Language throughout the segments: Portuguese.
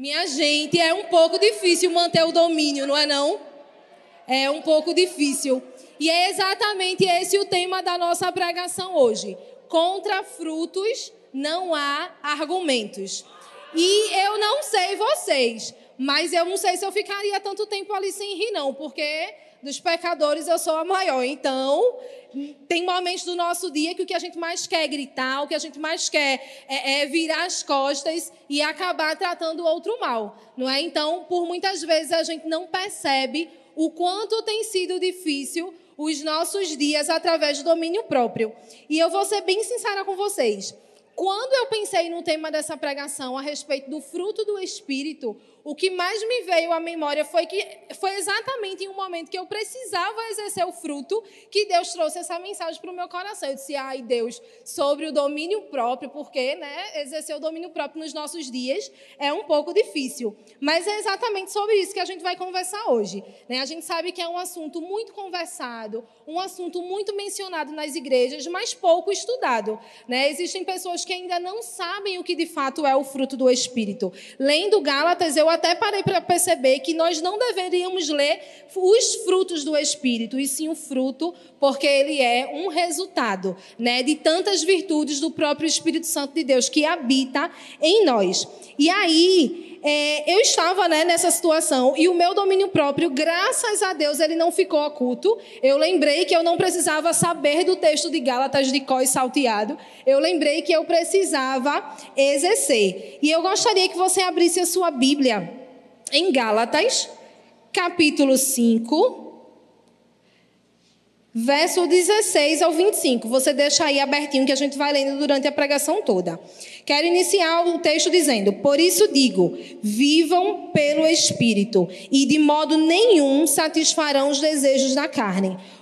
Minha gente, é um pouco difícil manter o domínio, não é não? É um pouco difícil. E é exatamente esse o tema da nossa pregação hoje. Contra frutos não há argumentos. E eu não sei vocês, mas eu não sei se eu ficaria tanto tempo ali sem rir, não, porque dos pecadores eu sou a maior. Então, tem momentos do nosso dia que o que a gente mais quer é gritar, o que a gente mais quer é, é virar as costas e acabar tratando o outro mal, não é? Então, por muitas vezes a gente não percebe o quanto tem sido difícil os nossos dias através do domínio próprio. E eu vou ser bem sincera com vocês. Quando eu pensei no tema dessa pregação a respeito do fruto do Espírito, o que mais me veio à memória foi que foi exatamente em um momento que eu precisava exercer o fruto que Deus trouxe essa mensagem para o meu coração. Eu disse, ai Deus, sobre o domínio próprio, porque né, exercer o domínio próprio nos nossos dias é um pouco difícil. Mas é exatamente sobre isso que a gente vai conversar hoje. Né? A gente sabe que é um assunto muito conversado, um assunto muito mencionado nas igrejas, mas pouco estudado. Né? Existem pessoas que ainda não sabem o que de fato é o fruto do Espírito. Lendo Gálatas, eu até parei para perceber que nós não deveríamos ler os frutos do Espírito, e sim o fruto, porque ele é um resultado né, de tantas virtudes do próprio Espírito Santo de Deus que habita em nós. E aí, é, eu estava né, nessa situação e o meu domínio próprio, graças a Deus, ele não ficou oculto. Eu lembrei que eu não precisava saber do texto de Gálatas de có e salteado. Eu lembrei que eu precisava exercer. E eu gostaria que você abrisse a sua Bíblia em Gálatas, capítulo 5 verso 16 ao 25. Você deixa aí abertinho que a gente vai lendo durante a pregação toda. Quero iniciar o texto dizendo: Por isso digo, vivam pelo Espírito, e de modo nenhum satisfarão os desejos da carne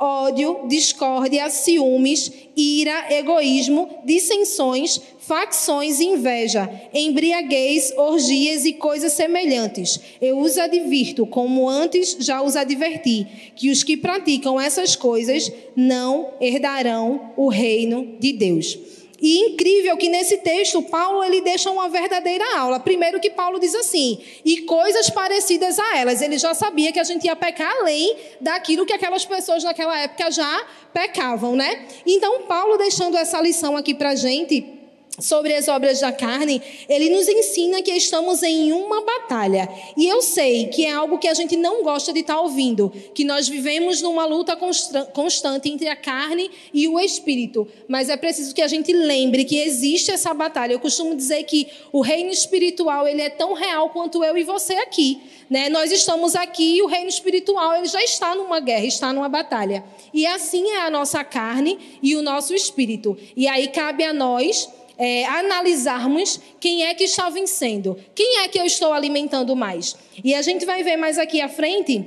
ódio, discórdia, ciúmes, ira, egoísmo, dissensões, facções inveja, embriaguez, orgias e coisas semelhantes. Eu os advirto, como antes já os adverti, que os que praticam essas coisas não herdarão o reino de Deus. E incrível que nesse texto Paulo ele deixa uma verdadeira aula. Primeiro que Paulo diz assim: "E coisas parecidas a elas". Ele já sabia que a gente ia pecar além daquilo que aquelas pessoas naquela época já pecavam, né? Então Paulo deixando essa lição aqui pra gente, sobre as obras da carne, ele nos ensina que estamos em uma batalha. E eu sei que é algo que a gente não gosta de estar ouvindo, que nós vivemos numa luta constante entre a carne e o espírito. Mas é preciso que a gente lembre que existe essa batalha. Eu costumo dizer que o reino espiritual ele é tão real quanto eu e você aqui. Né? Nós estamos aqui e o reino espiritual ele já está numa guerra, está numa batalha. E assim é a nossa carne e o nosso espírito. E aí cabe a nós é, analisarmos quem é que está vencendo, quem é que eu estou alimentando mais. E a gente vai ver mais aqui à frente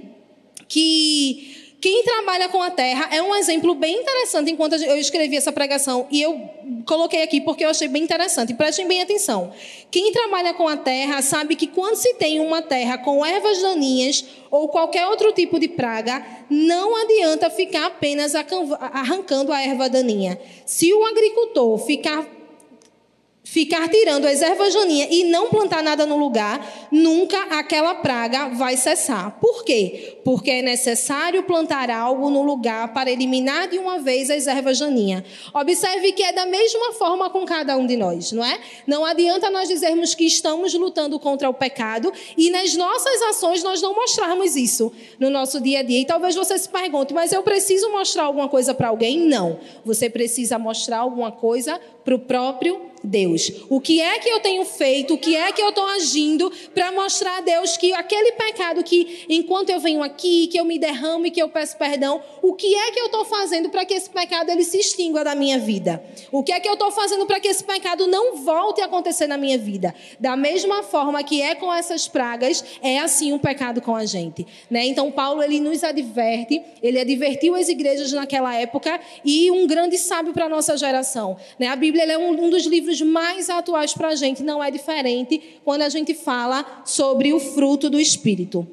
que quem trabalha com a terra é um exemplo bem interessante enquanto eu escrevi essa pregação e eu coloquei aqui porque eu achei bem interessante. Prestem bem atenção. Quem trabalha com a terra sabe que quando se tem uma terra com ervas daninhas ou qualquer outro tipo de praga, não adianta ficar apenas arrancando a erva daninha. Se o agricultor ficar ficar tirando as ervas daninhas e não plantar nada no lugar, nunca aquela praga vai cessar. Por quê? Porque é necessário plantar algo no lugar para eliminar de uma vez as ervas daninhas. Observe que é da mesma forma com cada um de nós, não é? Não adianta nós dizermos que estamos lutando contra o pecado e nas nossas ações nós não mostrarmos isso no nosso dia a dia. E talvez você se pergunte, mas eu preciso mostrar alguma coisa para alguém? Não. Você precisa mostrar alguma coisa para o próprio Deus. O que é que eu tenho feito? O que é que eu estou agindo para mostrar a Deus que aquele pecado que, enquanto eu venho aqui, que eu me derramo e que eu peço perdão, o que é que eu estou fazendo para que esse pecado ele se extingua da minha vida? O que é que eu estou fazendo para que esse pecado não volte a acontecer na minha vida? Da mesma forma que é com essas pragas, é assim o um pecado com a gente. Né? Então, Paulo ele nos adverte, ele advertiu as igrejas naquela época e um grande sábio para nossa geração. Né? A Bíblia é um, um dos livros mais atuais para a gente, não é diferente quando a gente fala sobre o fruto do Espírito.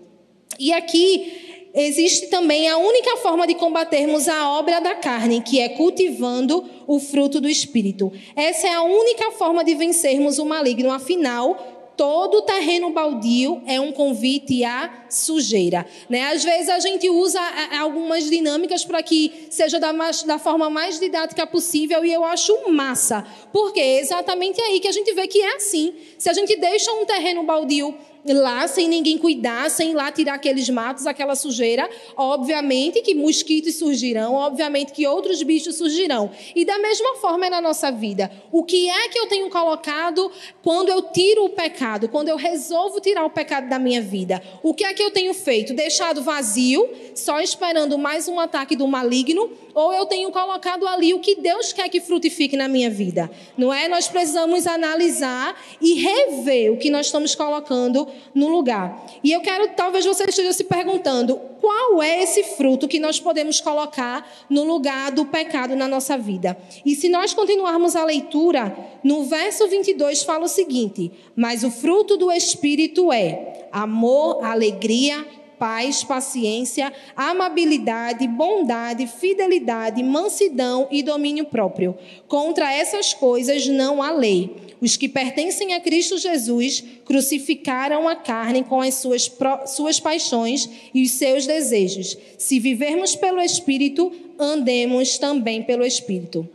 E aqui existe também a única forma de combatermos a obra da carne, que é cultivando o fruto do Espírito. Essa é a única forma de vencermos o maligno. Afinal, todo terreno baldio é um convite à sujeira. Né? Às vezes a gente usa algumas dinâmicas para que seja da, mais, da, forma mais didática possível e eu acho massa. Porque é exatamente aí que a gente vê que é assim. Se a gente deixa um terreno baldio lá sem ninguém cuidar, sem lá tirar aqueles matos, aquela sujeira, obviamente que mosquitos surgirão, obviamente que outros bichos surgirão. E da mesma forma é na nossa vida. O que é que eu tenho colocado quando eu tiro o pecado, quando eu resolvo tirar o pecado da minha vida? O que é que eu tenho feito? Deixado vazio, só esperando mais um ataque do maligno, ou eu tenho colocado ali o que Deus quer que frutifique na minha vida? Não é? Nós precisamos analisar e rever o que nós estamos colocando no lugar. E eu quero, talvez você esteja se perguntando, qual é esse fruto que nós podemos colocar no lugar do pecado na nossa vida? E se nós continuarmos a leitura, no verso 22 fala o seguinte: Mas o fruto do Espírito é amor, alegria, paz, paciência, amabilidade, bondade, fidelidade, mansidão e domínio próprio. Contra essas coisas não há lei. Os que pertencem a Cristo Jesus crucificaram a carne com as suas, suas paixões e os seus desejos. Se vivermos pelo Espírito, andemos também pelo Espírito.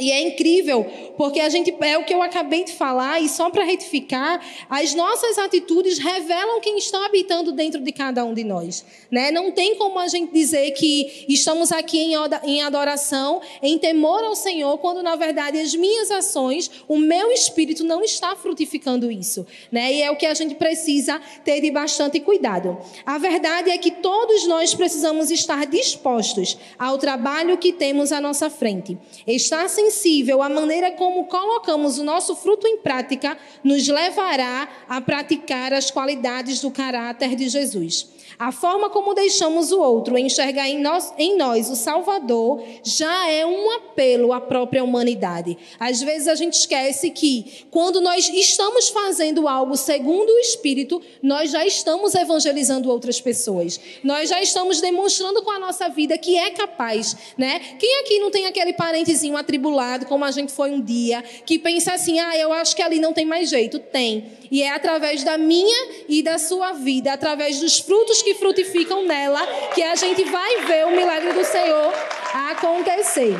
E é incrível, porque a gente é o que eu acabei de falar, e só para retificar, as nossas atitudes revelam quem está habitando dentro de cada um de nós. Né? Não tem como a gente dizer que estamos aqui em adoração, em temor ao Senhor, quando na verdade as minhas ações, o meu espírito não está frutificando isso. Né? E é o que a gente precisa ter de bastante cuidado. A verdade é que todos nós precisamos estar dispostos ao trabalho que temos à nossa frente. Estar sem sensível à maneira como colocamos o nosso fruto em prática nos levará a praticar as qualidades do caráter de Jesus. A forma como deixamos o outro enxergar em nós, em nós o Salvador já é um apelo à própria humanidade. Às vezes a gente esquece que quando nós estamos fazendo algo segundo o Espírito, nós já estamos evangelizando outras pessoas. Nós já estamos demonstrando com a nossa vida que é capaz, né? Quem aqui não tem aquele parentezinho atribulado, como a gente foi um dia, que pensa assim: "Ah, eu acho que ali não tem mais jeito". Tem. E é através da minha e da sua vida, através dos frutos que frutificam nela, que a gente vai ver o milagre do Senhor acontecer.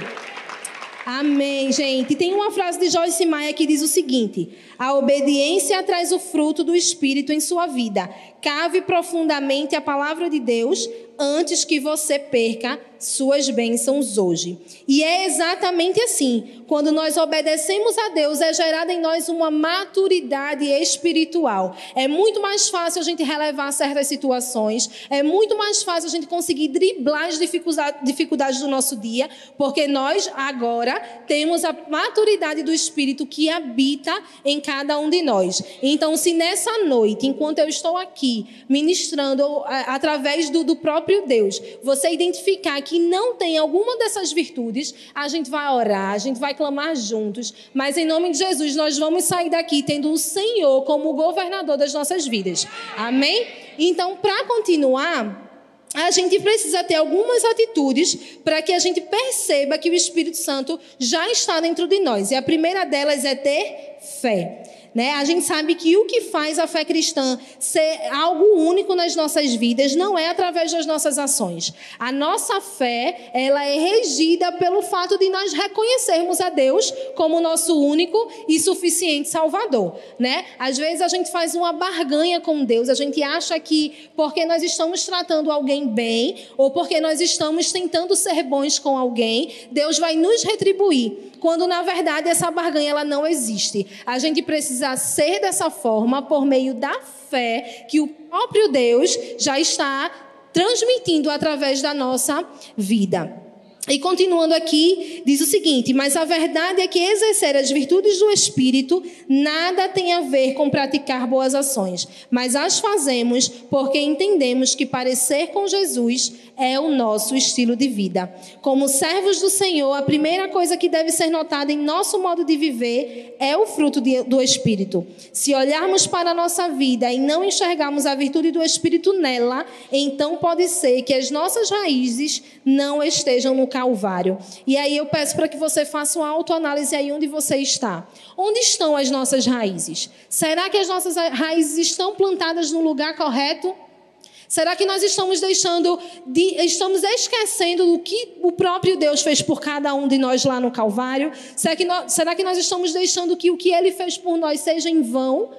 Amém, gente. Tem uma frase de Joyce Meyer que diz o seguinte: A obediência traz o fruto do Espírito em sua vida. Cave profundamente a palavra de Deus antes que você perca suas bênçãos hoje. E é exatamente assim. Quando nós obedecemos a Deus, é gerada em nós uma maturidade espiritual. É muito mais fácil a gente relevar certas situações, é muito mais fácil a gente conseguir driblar as dificuldades do nosso dia, porque nós agora temos a maturidade do Espírito que habita em cada um de nós. Então, se nessa noite, enquanto eu estou aqui ministrando através do, do próprio Deus, você identificar que não tem alguma dessas virtudes, a gente vai orar, a gente vai clamar juntos, mas em nome de Jesus nós vamos sair daqui tendo o Senhor como governador das nossas vidas. Amém? Então, para continuar, a gente precisa ter algumas atitudes para que a gente perceba que o Espírito Santo já está dentro de nós. E a primeira delas é ter fé. Né? A gente sabe que o que faz a fé cristã ser algo único nas nossas vidas não é através das nossas ações. A nossa fé, ela é regida pelo fato de nós reconhecermos a Deus como nosso único e suficiente Salvador, né? Às vezes a gente faz uma barganha com Deus, a gente acha que porque nós estamos tratando alguém bem ou porque nós estamos tentando ser bons com alguém, Deus vai nos retribuir quando na verdade essa barganha ela não existe. A gente precisa ser dessa forma por meio da fé que o próprio Deus já está transmitindo através da nossa vida. E continuando aqui, diz o seguinte: Mas a verdade é que exercer as virtudes do Espírito nada tem a ver com praticar boas ações, mas as fazemos porque entendemos que parecer com Jesus é o nosso estilo de vida. Como servos do Senhor, a primeira coisa que deve ser notada em nosso modo de viver é o fruto de, do Espírito. Se olharmos para a nossa vida e não enxergarmos a virtude do Espírito nela, então pode ser que as nossas raízes não estejam no Calvário. E aí eu peço para que você faça uma autoanálise aí onde você está. Onde estão as nossas raízes? Será que as nossas raízes estão plantadas no lugar correto? Será que nós estamos deixando, de, estamos esquecendo do que o próprio Deus fez por cada um de nós lá no Calvário? Será que nós, será que nós estamos deixando que o que Ele fez por nós seja em vão?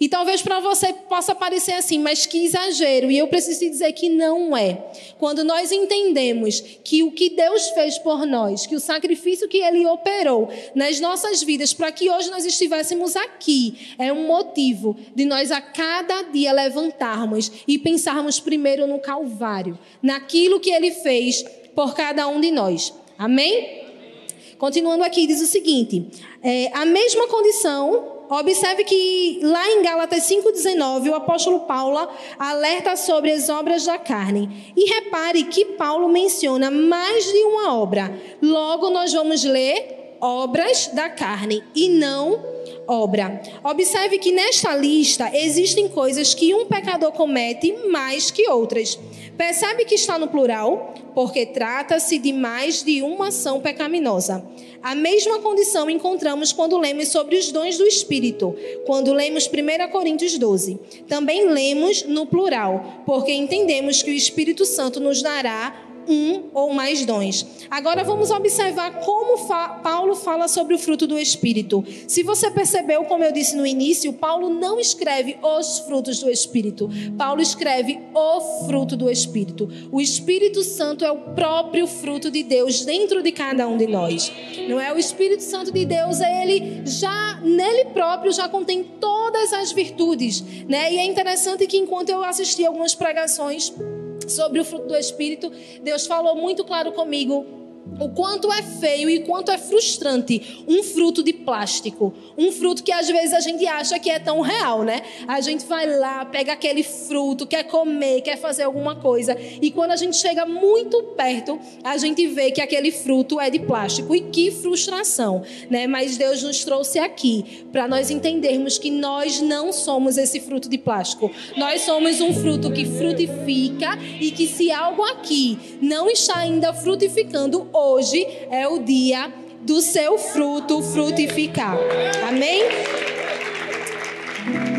E talvez para você possa parecer assim, mas que exagero. E eu preciso dizer que não é. Quando nós entendemos que o que Deus fez por nós, que o sacrifício que Ele operou nas nossas vidas para que hoje nós estivéssemos aqui, é um motivo de nós a cada dia levantarmos e pensarmos primeiro no Calvário, naquilo que Ele fez por cada um de nós. Amém? Continuando aqui, diz o seguinte: é, a mesma condição Observe que lá em Gálatas 5,19, o apóstolo Paulo alerta sobre as obras da carne. E repare que Paulo menciona mais de uma obra. Logo, nós vamos ler obras da carne e não obra. Observe que nesta lista existem coisas que um pecador comete mais que outras. Percebe que está no plural? Porque trata-se de mais de uma ação pecaminosa. A mesma condição encontramos quando lemos sobre os dons do Espírito, quando lemos 1 Coríntios 12. Também lemos no plural, porque entendemos que o Espírito Santo nos dará um ou mais dons. Agora vamos observar como fa Paulo fala sobre o fruto do Espírito. Se você percebeu, como eu disse no início, Paulo não escreve os frutos do Espírito. Paulo escreve o fruto do Espírito. O Espírito Santo é o próprio fruto de Deus dentro de cada um de nós. Não é o Espírito Santo de Deus, ele já nele próprio já contém todas as virtudes, né? E é interessante que enquanto eu assisti algumas pregações sobre o fruto do Espírito, Deus falou muito claro comigo o quanto é feio e quanto é frustrante um fruto de plástico. Um fruto que às vezes a gente acha que é tão real, né? A gente vai lá, pega aquele fruto, quer comer, quer fazer alguma coisa. E quando a gente chega muito perto, a gente vê que aquele fruto é de plástico. E que frustração, né? Mas Deus nos trouxe aqui para nós entendermos que nós não somos esse fruto de plástico. Nós somos um fruto que frutifica e que se algo aqui não está ainda frutificando, hoje é o dia do seu fruto frutificar. Amém?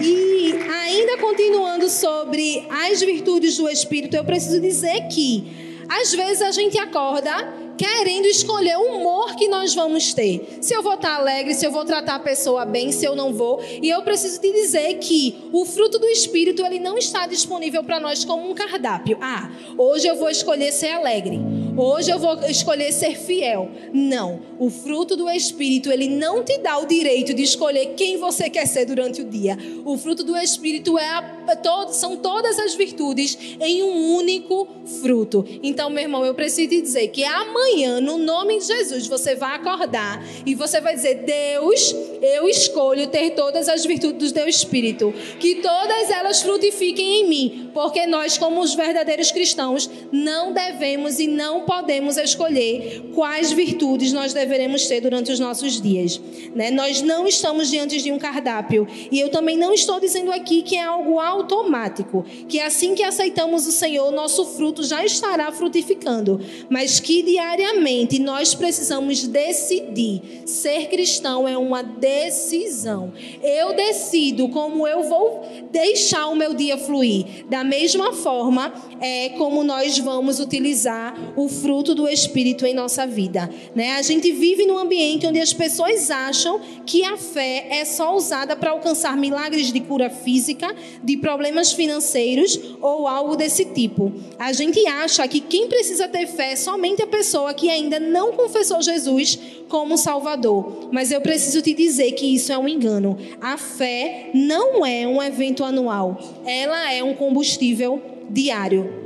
E ainda continuando sobre as virtudes do Espírito, eu preciso dizer que às vezes a gente acorda querendo escolher o humor que nós vamos ter. Se eu vou estar alegre, se eu vou tratar a pessoa bem, se eu não vou. E eu preciso te dizer que o fruto do Espírito ele não está disponível para nós como um cardápio. Ah, hoje eu vou escolher ser alegre. Hoje eu vou escolher ser fiel. Não. O fruto do Espírito, ele não te dá o direito de escolher quem você quer ser durante o dia. O fruto do Espírito é a, todo, são todas as virtudes em um único fruto. Então, meu irmão, eu preciso te dizer que amanhã, no nome de Jesus, você vai acordar e você vai dizer: Deus, eu escolho ter todas as virtudes do teu Espírito. Que todas elas frutifiquem em mim. Porque nós, como os verdadeiros cristãos, não devemos e não podemos escolher quais virtudes nós deveremos ter durante os nossos dias. Né? Nós não estamos diante de um cardápio. E eu também não estou dizendo aqui que é algo automático, que assim que aceitamos o Senhor, nosso fruto já estará frutificando. Mas que diariamente seriamente, nós precisamos decidir. Ser cristão é uma decisão. Eu decido como eu vou deixar o meu dia fluir. Da mesma forma, é como nós vamos utilizar o fruto do Espírito em nossa vida. Né? A gente vive num ambiente onde as pessoas acham que a fé é só usada para alcançar milagres de cura física, de problemas financeiros ou algo desse tipo. A gente acha que quem precisa ter fé é somente a pessoa que ainda não confessou Jesus como Salvador. Mas eu preciso te dizer que isso é um engano. A fé não é um evento anual, ela é um combustível diário.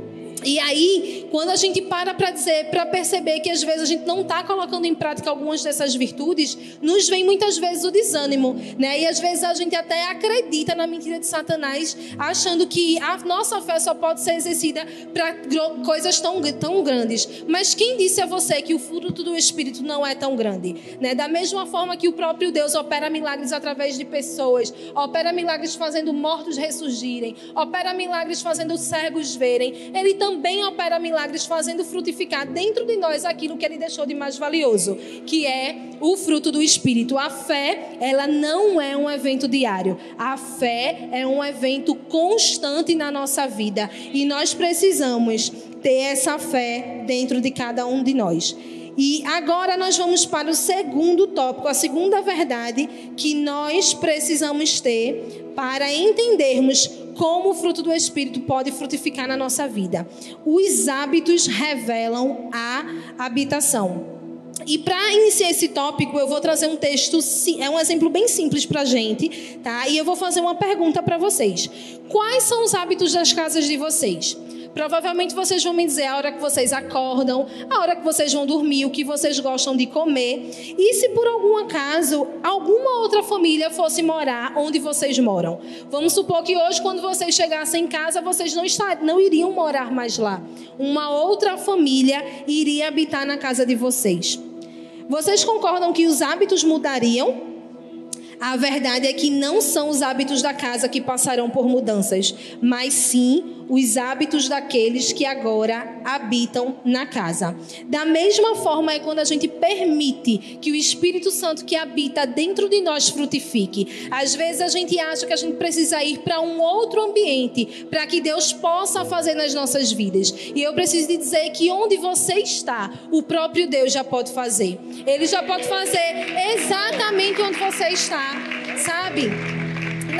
E aí, quando a gente para para dizer, para perceber que às vezes a gente não está colocando em prática algumas dessas virtudes, nos vem muitas vezes o desânimo, né? E às vezes a gente até acredita na mentira de Satanás, achando que a nossa fé só pode ser exercida para coisas tão, tão grandes. Mas quem disse a você que o fruto do Espírito não é tão grande? Né? Da mesma forma que o próprio Deus opera milagres através de pessoas, opera milagres fazendo mortos ressurgirem, opera milagres fazendo cegos verem, ele também também opera milagres fazendo frutificar dentro de nós aquilo que ele deixou de mais valioso, que é o fruto do espírito. A fé, ela não é um evento diário. A fé é um evento constante na nossa vida e nós precisamos ter essa fé dentro de cada um de nós. E agora nós vamos para o segundo tópico, a segunda verdade que nós precisamos ter para entendermos como o fruto do Espírito pode frutificar na nossa vida. Os hábitos revelam a habitação. E para iniciar esse tópico, eu vou trazer um texto, é um exemplo bem simples para gente, tá? E eu vou fazer uma pergunta para vocês. Quais são os hábitos das casas de vocês? Provavelmente vocês vão me dizer a hora que vocês acordam, a hora que vocês vão dormir, o que vocês gostam de comer. E se por algum acaso alguma outra família fosse morar onde vocês moram? Vamos supor que hoje, quando vocês chegassem em casa, vocês não, estar, não iriam morar mais lá. Uma outra família iria habitar na casa de vocês. Vocês concordam que os hábitos mudariam? A verdade é que não são os hábitos da casa que passarão por mudanças, mas sim os hábitos daqueles que agora habitam na casa. Da mesma forma é quando a gente permite que o Espírito Santo que habita dentro de nós frutifique. Às vezes a gente acha que a gente precisa ir para um outro ambiente para que Deus possa fazer nas nossas vidas. E eu preciso dizer que onde você está, o próprio Deus já pode fazer. Ele já pode fazer exatamente onde você está, sabe?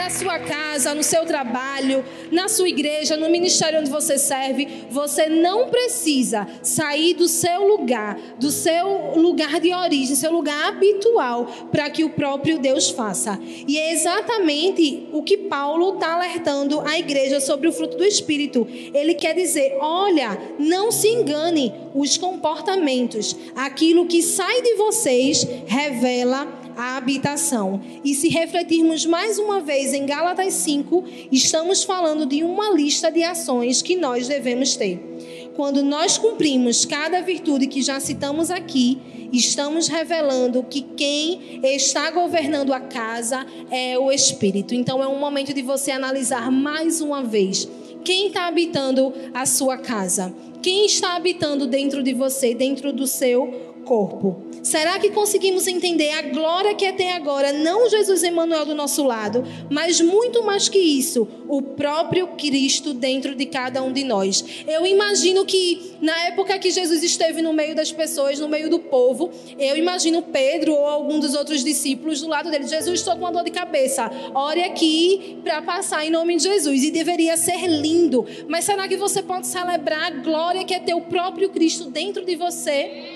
Na sua casa, no seu trabalho, na sua igreja, no ministério onde você serve, você não precisa sair do seu lugar, do seu lugar de origem, seu lugar habitual, para que o próprio Deus faça. E é exatamente o que Paulo está alertando a igreja sobre o fruto do Espírito. Ele quer dizer: olha, não se engane, os comportamentos, aquilo que sai de vocês revela a habitação. E se refletirmos mais uma vez em Gálatas 5, estamos falando de uma lista de ações que nós devemos ter. Quando nós cumprimos cada virtude que já citamos aqui, estamos revelando que quem está governando a casa é o Espírito. Então é um momento de você analisar mais uma vez quem está habitando a sua casa, quem está habitando dentro de você, dentro do seu corpo. Será que conseguimos entender a glória que é ter agora, não Jesus Emmanuel do nosso lado, mas muito mais que isso, o próprio Cristo dentro de cada um de nós? Eu imagino que na época que Jesus esteve no meio das pessoas, no meio do povo, eu imagino Pedro ou algum dos outros discípulos do lado dele. Jesus, estou com uma dor de cabeça. Ore aqui para passar em nome de Jesus. E deveria ser lindo. Mas será que você pode celebrar a glória que é ter o próprio Cristo dentro de você?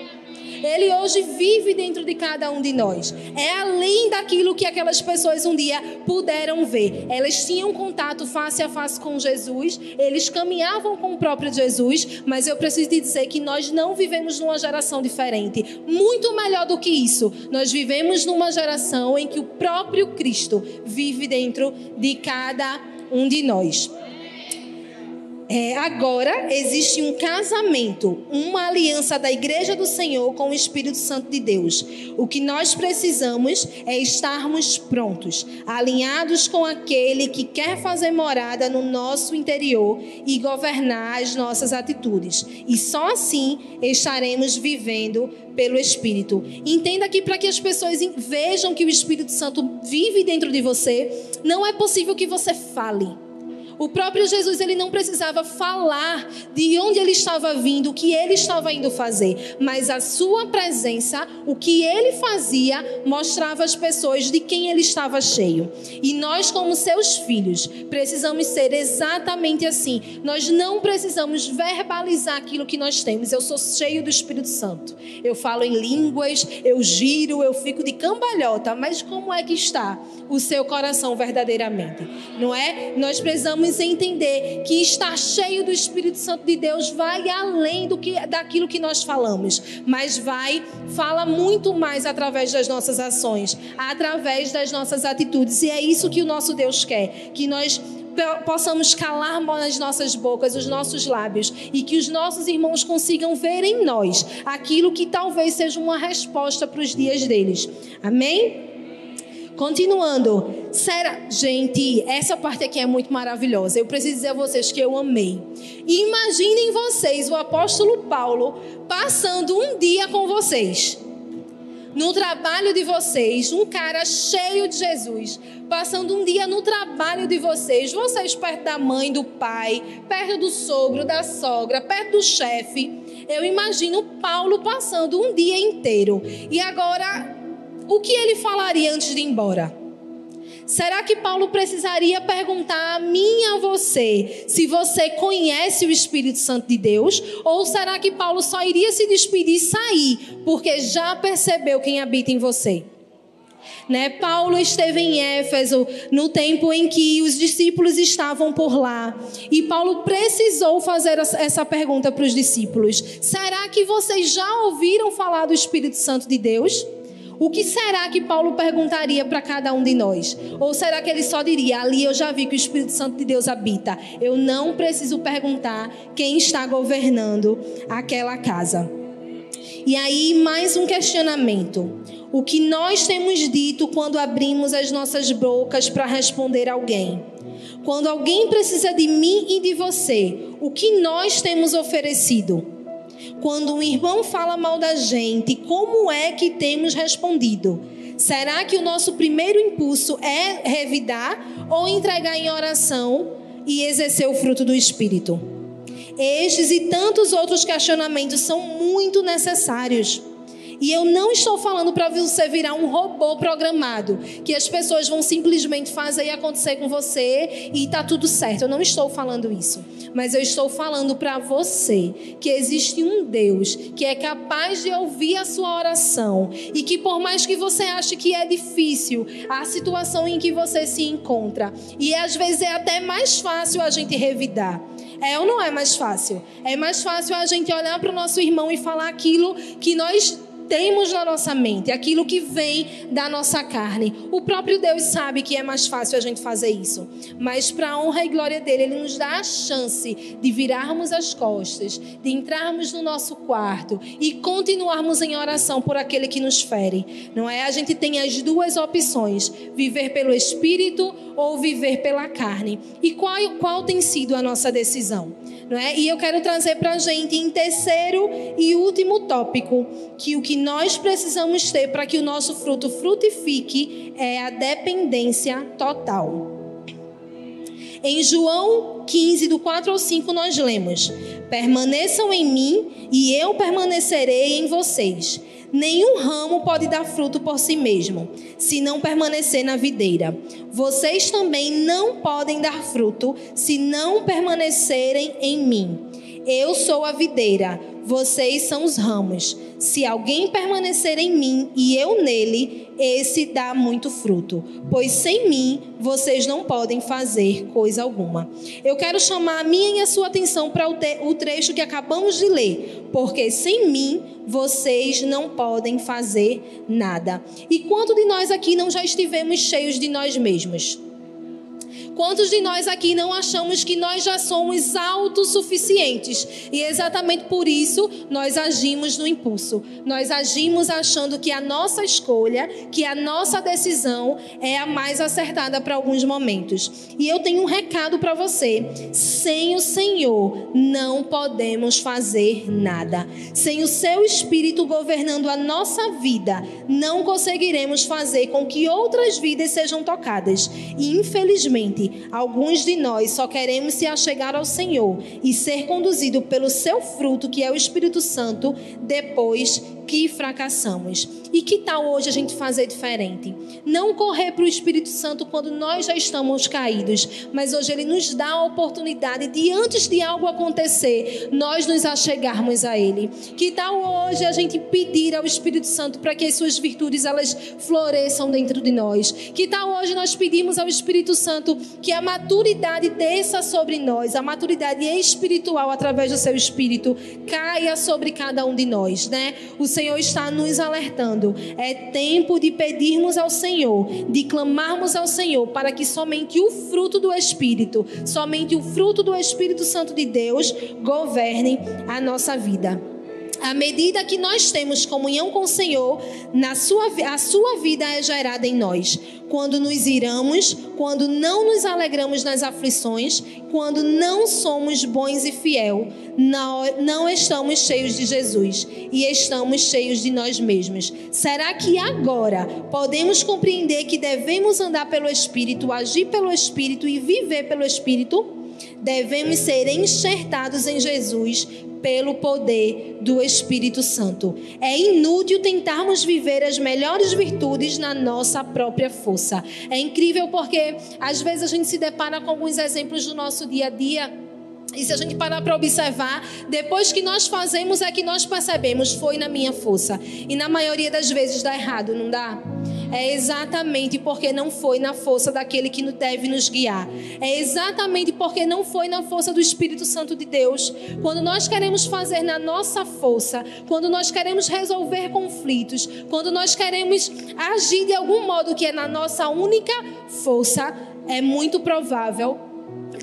Ele hoje vive dentro de cada um de nós. É além daquilo que aquelas pessoas um dia puderam ver. Elas tinham contato face a face com Jesus, eles caminhavam com o próprio Jesus, mas eu preciso te dizer que nós não vivemos numa geração diferente. Muito melhor do que isso, nós vivemos numa geração em que o próprio Cristo vive dentro de cada um de nós. É, agora existe um casamento, uma aliança da Igreja do Senhor com o Espírito Santo de Deus. O que nós precisamos é estarmos prontos, alinhados com aquele que quer fazer morada no nosso interior e governar as nossas atitudes. E só assim estaremos vivendo pelo Espírito. Entenda que para que as pessoas vejam que o Espírito Santo vive dentro de você, não é possível que você fale. O próprio Jesus ele não precisava falar de onde ele estava vindo, o que ele estava indo fazer, mas a sua presença, o que ele fazia, mostrava às pessoas de quem ele estava cheio. E nós, como seus filhos, precisamos ser exatamente assim. Nós não precisamos verbalizar aquilo que nós temos. Eu sou cheio do Espírito Santo. Eu falo em línguas, eu giro, eu fico de cambalhota, mas como é que está o seu coração verdadeiramente? Não é? Nós precisamos precisamos entender que estar cheio do Espírito Santo de Deus vai além do que daquilo que nós falamos, mas vai fala muito mais através das nossas ações, através das nossas atitudes. E é isso que o nosso Deus quer, que nós possamos calar nas nossas bocas, os nossos lábios, e que os nossos irmãos consigam ver em nós aquilo que talvez seja uma resposta para os dias deles. Amém? Continuando, será, gente, essa parte aqui é muito maravilhosa. Eu preciso dizer a vocês que eu amei. Imaginem vocês o apóstolo Paulo passando um dia com vocês. No trabalho de vocês, um cara cheio de Jesus, passando um dia no trabalho de vocês, vocês perto da mãe, do pai, perto do sogro, da sogra, perto do chefe. Eu imagino Paulo passando um dia inteiro. E agora o que ele falaria antes de ir embora? Será que Paulo precisaria perguntar a mim e a você se você conhece o Espírito Santo de Deus? Ou será que Paulo só iria se despedir e sair porque já percebeu quem habita em você? Né? Paulo esteve em Éfeso no tempo em que os discípulos estavam por lá. E Paulo precisou fazer essa pergunta para os discípulos: será que vocês já ouviram falar do Espírito Santo de Deus? O que será que Paulo perguntaria para cada um de nós? Ou será que ele só diria: ali eu já vi que o Espírito Santo de Deus habita? Eu não preciso perguntar quem está governando aquela casa. E aí, mais um questionamento. O que nós temos dito quando abrimos as nossas bocas para responder alguém? Quando alguém precisa de mim e de você, o que nós temos oferecido? Quando um irmão fala mal da gente, como é que temos respondido? Será que o nosso primeiro impulso é revidar ou entregar em oração e exercer o fruto do Espírito? Estes e tantos outros questionamentos são muito necessários. E eu não estou falando para você virar um robô programado, que as pessoas vão simplesmente fazer e acontecer com você e está tudo certo. Eu não estou falando isso. Mas eu estou falando para você que existe um Deus que é capaz de ouvir a sua oração e que por mais que você ache que é difícil a situação em que você se encontra, e às vezes é até mais fácil a gente revidar. É ou não é mais fácil? É mais fácil a gente olhar para o nosso irmão e falar aquilo que nós temos na nossa mente, aquilo que vem da nossa carne. O próprio Deus sabe que é mais fácil a gente fazer isso, mas para a honra e glória dele, ele nos dá a chance de virarmos as costas, de entrarmos no nosso quarto e continuarmos em oração por aquele que nos fere. Não é? A gente tem as duas opções: viver pelo espírito ou viver pela carne. E qual, qual tem sido a nossa decisão? Não é? E eu quero trazer para a gente em terceiro e último tópico que o que nós precisamos ter para que o nosso fruto frutifique é a dependência total. Em João 15, do 4 ao 5, nós lemos: Permaneçam em mim e eu permanecerei em vocês. Nenhum ramo pode dar fruto por si mesmo, se não permanecer na videira. Vocês também não podem dar fruto se não permanecerem em mim. Eu sou a videira, vocês são os ramos. Se alguém permanecer em mim e eu nele, esse dá muito fruto, pois sem mim vocês não podem fazer coisa alguma. Eu quero chamar a minha e a sua atenção para o trecho que acabamos de ler, porque sem mim vocês não podem fazer nada. E quanto de nós aqui não já estivemos cheios de nós mesmos? Quantos de nós aqui não achamos que nós já somos autossuficientes? E exatamente por isso nós agimos no impulso. Nós agimos achando que a nossa escolha, que a nossa decisão é a mais acertada para alguns momentos. E eu tenho um recado para você. Sem o Senhor não podemos fazer nada. Sem o seu espírito governando a nossa vida, não conseguiremos fazer com que outras vidas sejam tocadas. E infelizmente, alguns de nós só queremos se achegar ao Senhor e ser conduzido pelo seu fruto, que é o Espírito Santo, depois que fracassamos. E que tal hoje a gente fazer diferente? Não correr para o Espírito Santo quando nós já estamos caídos, mas hoje ele nos dá a oportunidade de, antes de algo acontecer, nós nos achegarmos a ele. Que tal hoje a gente pedir ao Espírito Santo para que as suas virtudes elas floresçam dentro de nós? Que tal hoje nós pedimos ao Espírito Santo que a maturidade desça sobre nós, a maturidade espiritual através do seu Espírito caia sobre cada um de nós, né? O Senhor está nos alertando. É tempo de pedirmos ao Senhor, de clamarmos ao Senhor para que somente o fruto do Espírito, somente o fruto do Espírito Santo de Deus governe a nossa vida. À medida que nós temos comunhão com o Senhor, na sua, a sua vida é gerada em nós. Quando nos iramos, quando não nos alegramos nas aflições, quando não somos bons e fiel, não, não estamos cheios de Jesus e estamos cheios de nós mesmos. Será que agora podemos compreender que devemos andar pelo Espírito, agir pelo Espírito e viver pelo Espírito? Devemos ser enxertados em Jesus pelo poder do Espírito Santo. É inútil tentarmos viver as melhores virtudes na nossa própria força. É incrível porque às vezes a gente se depara com alguns exemplos do nosso dia a dia. E se a gente parar para observar, depois que nós fazemos é que nós percebemos, foi na minha força. E na maioria das vezes dá errado, não dá? é exatamente porque não foi na força daquele que deve nos guiar. É exatamente porque não foi na força do Espírito Santo de Deus. Quando nós queremos fazer na nossa força, quando nós queremos resolver conflitos, quando nós queremos agir de algum modo que é na nossa única força, é muito provável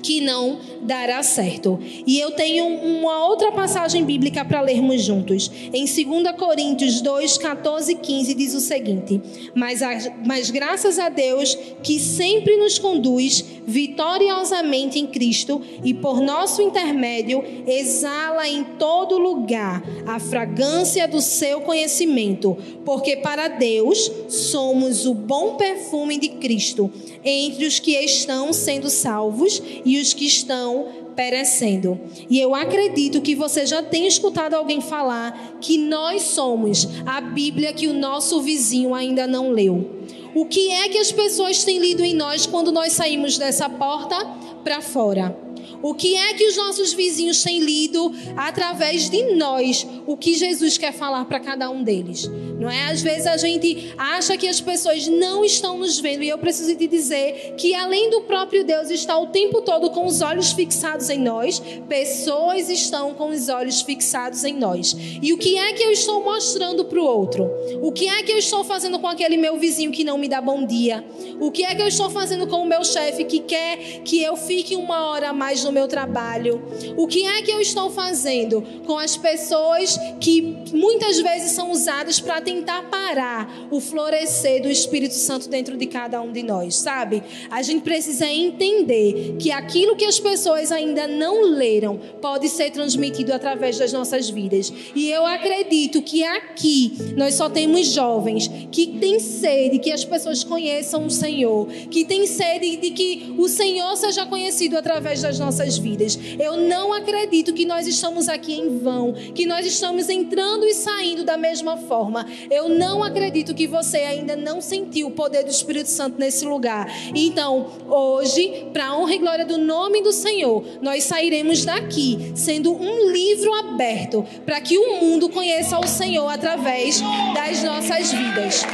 que não dará certo. E eu tenho uma outra passagem bíblica para lermos juntos. Em 2 Coríntios 2, 14 e 15 diz o seguinte: mas, a, mas graças a Deus que sempre nos conduz vitoriosamente em Cristo e por nosso intermédio exala em todo lugar a fragrância do seu conhecimento, porque para Deus somos o bom perfume de Cristo entre os que estão sendo salvos e os que estão perecendo. E eu acredito que você já tem escutado alguém falar que nós somos a Bíblia que o nosso vizinho ainda não leu. O que é que as pessoas têm lido em nós quando nós saímos dessa porta para fora? O que é que os nossos vizinhos têm lido através de nós? O que Jesus quer falar para cada um deles? Não é? Às vezes a gente acha que as pessoas não estão nos vendo e eu preciso te dizer que além do próprio Deus está o tempo todo com os olhos fixados em nós, pessoas estão com os olhos fixados em nós. E o que é que eu estou mostrando para o outro? O que é que eu estou fazendo com aquele meu vizinho que não me dá bom dia? O que é que eu estou fazendo com o meu chefe que quer que eu fique uma hora a mais no meu trabalho? O que é que eu estou fazendo com as pessoas que muitas vezes são usadas para tentar parar o florescer do Espírito Santo dentro de cada um de nós, sabe? A gente precisa entender que aquilo que as pessoas ainda não leram pode ser transmitido através das nossas vidas. E eu acredito que aqui nós só temos jovens que têm sede que as pessoas conheçam o Senhor, que têm sede de que o Senhor seja conhecido através das nossas vidas. Eu não acredito que nós estamos aqui em vão, que nós estamos entrando e saindo da mesma forma. Eu não acredito que você ainda não sentiu o poder do Espírito Santo nesse lugar. Então, hoje, para honra e glória do nome do Senhor, nós sairemos daqui sendo um livro aberto para que o mundo conheça o Senhor através das nossas vidas.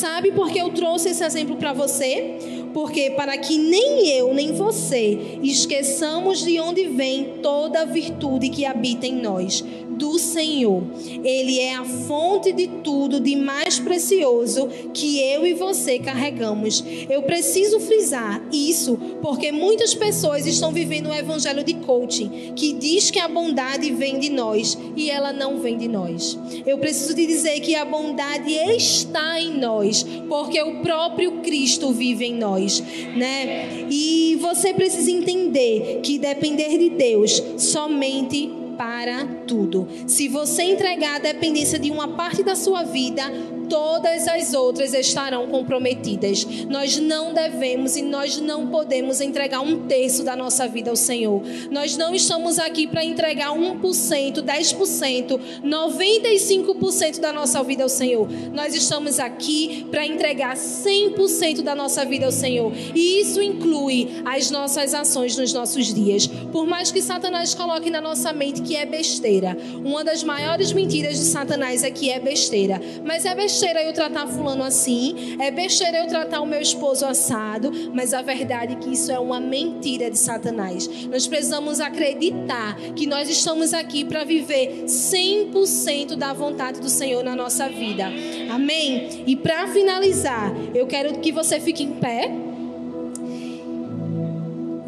Sabe por que eu trouxe esse exemplo para você? Porque para que nem eu nem você esqueçamos de onde vem toda a virtude que habita em nós. Do Senhor. Ele é a fonte de tudo de mais precioso que eu e você carregamos. Eu preciso frisar isso porque muitas pessoas estão vivendo um evangelho de coaching que diz que a bondade vem de nós e ela não vem de nós. Eu preciso te dizer que a bondade está em nós, porque o próprio Cristo vive em nós, né? E você precisa entender que depender de Deus somente para tudo. Se você entregar a dependência de uma parte da sua vida, todas as outras estarão comprometidas. Nós não devemos e nós não podemos entregar um terço da nossa vida ao Senhor. Nós não estamos aqui para entregar 1%, 10%, 95% da nossa vida ao Senhor. Nós estamos aqui para entregar 100% da nossa vida ao Senhor. E isso inclui as nossas ações nos nossos dias. Por mais que Satanás coloque na nossa mente que é besteira, uma das maiores mentiras de Satanás é que é besteira. Mas é besteira besteira eu tratar fulano assim, é besteira eu tratar o meu esposo assado, mas a verdade é que isso é uma mentira de Satanás. Nós precisamos acreditar que nós estamos aqui para viver 100% da vontade do Senhor na nossa vida. Amém? E para finalizar, eu quero que você fique em pé.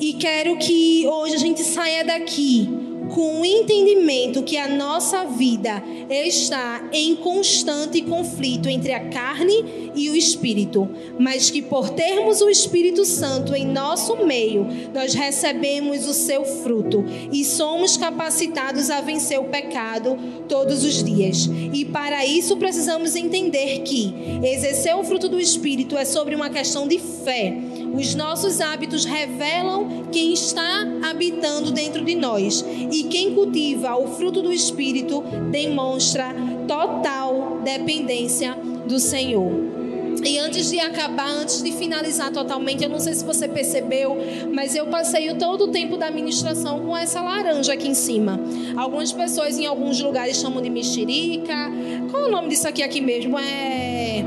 E quero que hoje a gente saia daqui com o entendimento que a nossa vida está em constante conflito entre a carne e o espírito, mas que por termos o Espírito Santo em nosso meio, nós recebemos o seu fruto e somos capacitados a vencer o pecado todos os dias. E para isso precisamos entender que exercer o fruto do Espírito é sobre uma questão de fé. Os nossos hábitos revelam quem está habitando dentro de nós e quem cultiva o fruto do Espírito demonstra total dependência do Senhor. E antes de acabar, antes de finalizar totalmente, eu não sei se você percebeu, mas eu passei todo o tempo da ministração com essa laranja aqui em cima. Algumas pessoas em alguns lugares chamam de mexerica. Qual é o nome disso aqui aqui mesmo? É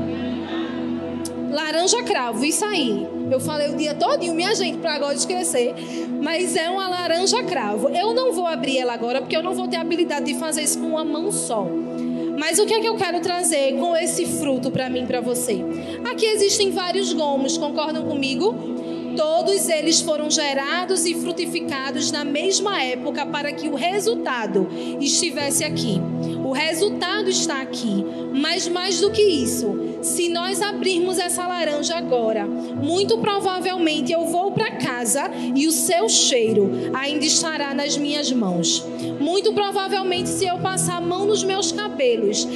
laranja cravo, isso aí. Eu falei o dia todinho, minha gente, para agora esquecer. Mas é uma laranja cravo. Eu não vou abrir ela agora porque eu não vou ter habilidade de fazer isso com uma mão só. Mas o que é que eu quero trazer com esse fruto para mim, para você? Aqui existem vários gomos, concordam comigo? Todos eles foram gerados e frutificados na mesma época para que o resultado estivesse aqui. O resultado está aqui, mas mais do que isso, se nós abrirmos essa laranja agora, muito provavelmente eu vou para casa e o seu cheiro ainda estará nas minhas mãos. Muito provavelmente, se eu passar a mão nos meus cabelos,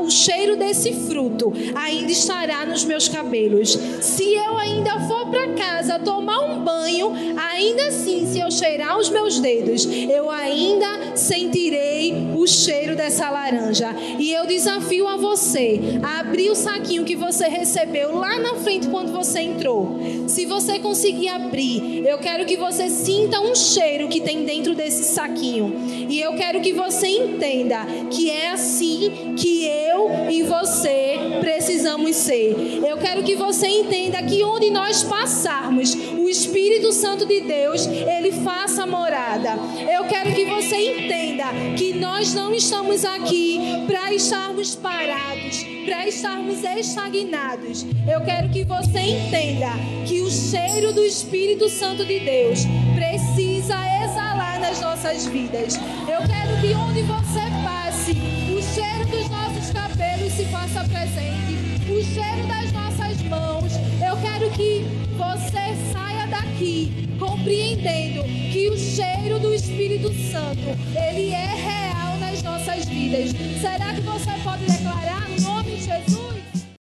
o cheiro desse fruto ainda estará nos meus cabelos. Se eu ainda for para casa tomar um banho, ainda assim, se eu cheirar os meus dedos, eu ainda sentirei o cheiro dessa laranja. E eu desafio a você a abrir o saquinho saquinho que você recebeu lá na frente quando você entrou. Se você conseguir abrir, eu quero que você sinta um cheiro que tem dentro desse saquinho. E eu quero que você entenda que é assim que eu e você precisamos ser. Eu quero que você entenda que onde nós passarmos, Espírito Santo de Deus, ele faça morada. Eu quero que você entenda que nós não estamos aqui para estarmos parados para estarmos estagnados. Eu quero que você entenda que o cheiro do Espírito Santo de Deus precisa exalar nas nossas vidas. Eu quero que onde você passe, o cheiro dos nossos cabelos se faça presente, o cheiro das nossas mãos. Eu quero que você saia daqui compreendendo que o cheiro do Espírito Santo, ele é real nas nossas vidas. Será que você pode declarar?